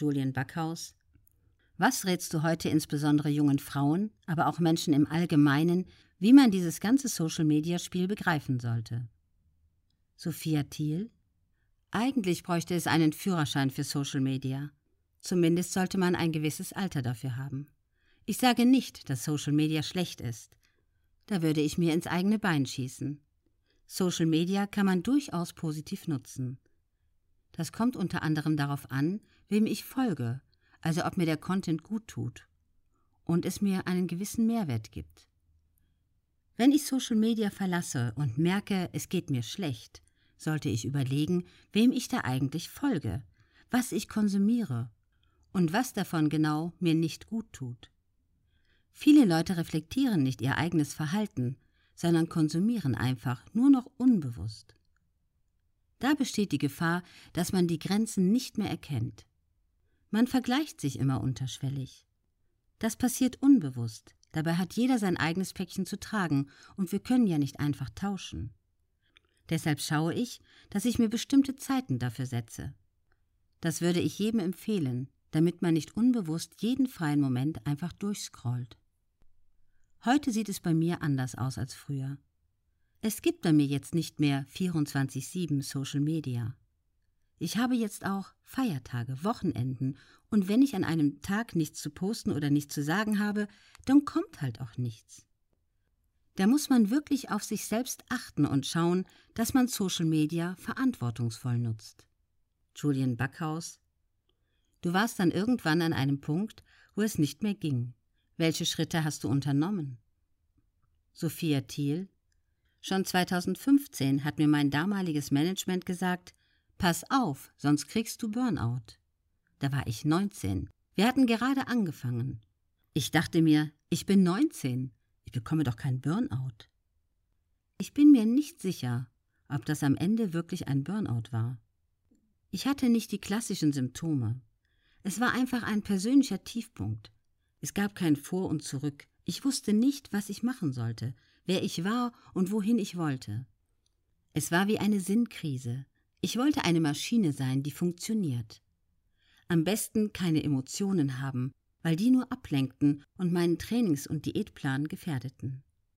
Julian Backhaus. Was rätst du heute insbesondere jungen Frauen, aber auch Menschen im Allgemeinen, wie man dieses ganze Social-Media-Spiel begreifen sollte? Sophia Thiel. Eigentlich bräuchte es einen Führerschein für Social Media. Zumindest sollte man ein gewisses Alter dafür haben. Ich sage nicht, dass Social Media schlecht ist. Da würde ich mir ins eigene Bein schießen. Social Media kann man durchaus positiv nutzen. Das kommt unter anderem darauf an, wem ich folge, also ob mir der Content gut tut und es mir einen gewissen Mehrwert gibt. Wenn ich Social Media verlasse und merke, es geht mir schlecht, sollte ich überlegen, wem ich da eigentlich folge, was ich konsumiere und was davon genau mir nicht gut tut. Viele Leute reflektieren nicht ihr eigenes Verhalten, sondern konsumieren einfach nur noch unbewusst. Da besteht die Gefahr, dass man die Grenzen nicht mehr erkennt. Man vergleicht sich immer unterschwellig. Das passiert unbewusst, dabei hat jeder sein eigenes Päckchen zu tragen und wir können ja nicht einfach tauschen. Deshalb schaue ich, dass ich mir bestimmte Zeiten dafür setze. Das würde ich jedem empfehlen, damit man nicht unbewusst jeden freien Moment einfach durchscrollt. Heute sieht es bei mir anders aus als früher. Es gibt bei mir jetzt nicht mehr 24-7 Social Media. Ich habe jetzt auch Feiertage, Wochenenden und wenn ich an einem Tag nichts zu posten oder nichts zu sagen habe, dann kommt halt auch nichts. Da muss man wirklich auf sich selbst achten und schauen, dass man Social Media verantwortungsvoll nutzt. Julian Backhaus Du warst dann irgendwann an einem Punkt, wo es nicht mehr ging. Welche Schritte hast du unternommen? Sophia Thiel Schon 2015 hat mir mein damaliges Management gesagt, pass auf, sonst kriegst du Burnout. Da war ich 19. Wir hatten gerade angefangen. Ich dachte mir, ich bin 19. Ich bekomme doch kein Burnout. Ich bin mir nicht sicher, ob das am Ende wirklich ein Burnout war. Ich hatte nicht die klassischen Symptome. Es war einfach ein persönlicher Tiefpunkt. Es gab kein Vor und Zurück. Ich wusste nicht, was ich machen sollte, wer ich war und wohin ich wollte. Es war wie eine Sinnkrise. Ich wollte eine Maschine sein, die funktioniert. Am besten keine Emotionen haben, weil die nur ablenkten und meinen Trainings- und Diätplan gefährdeten.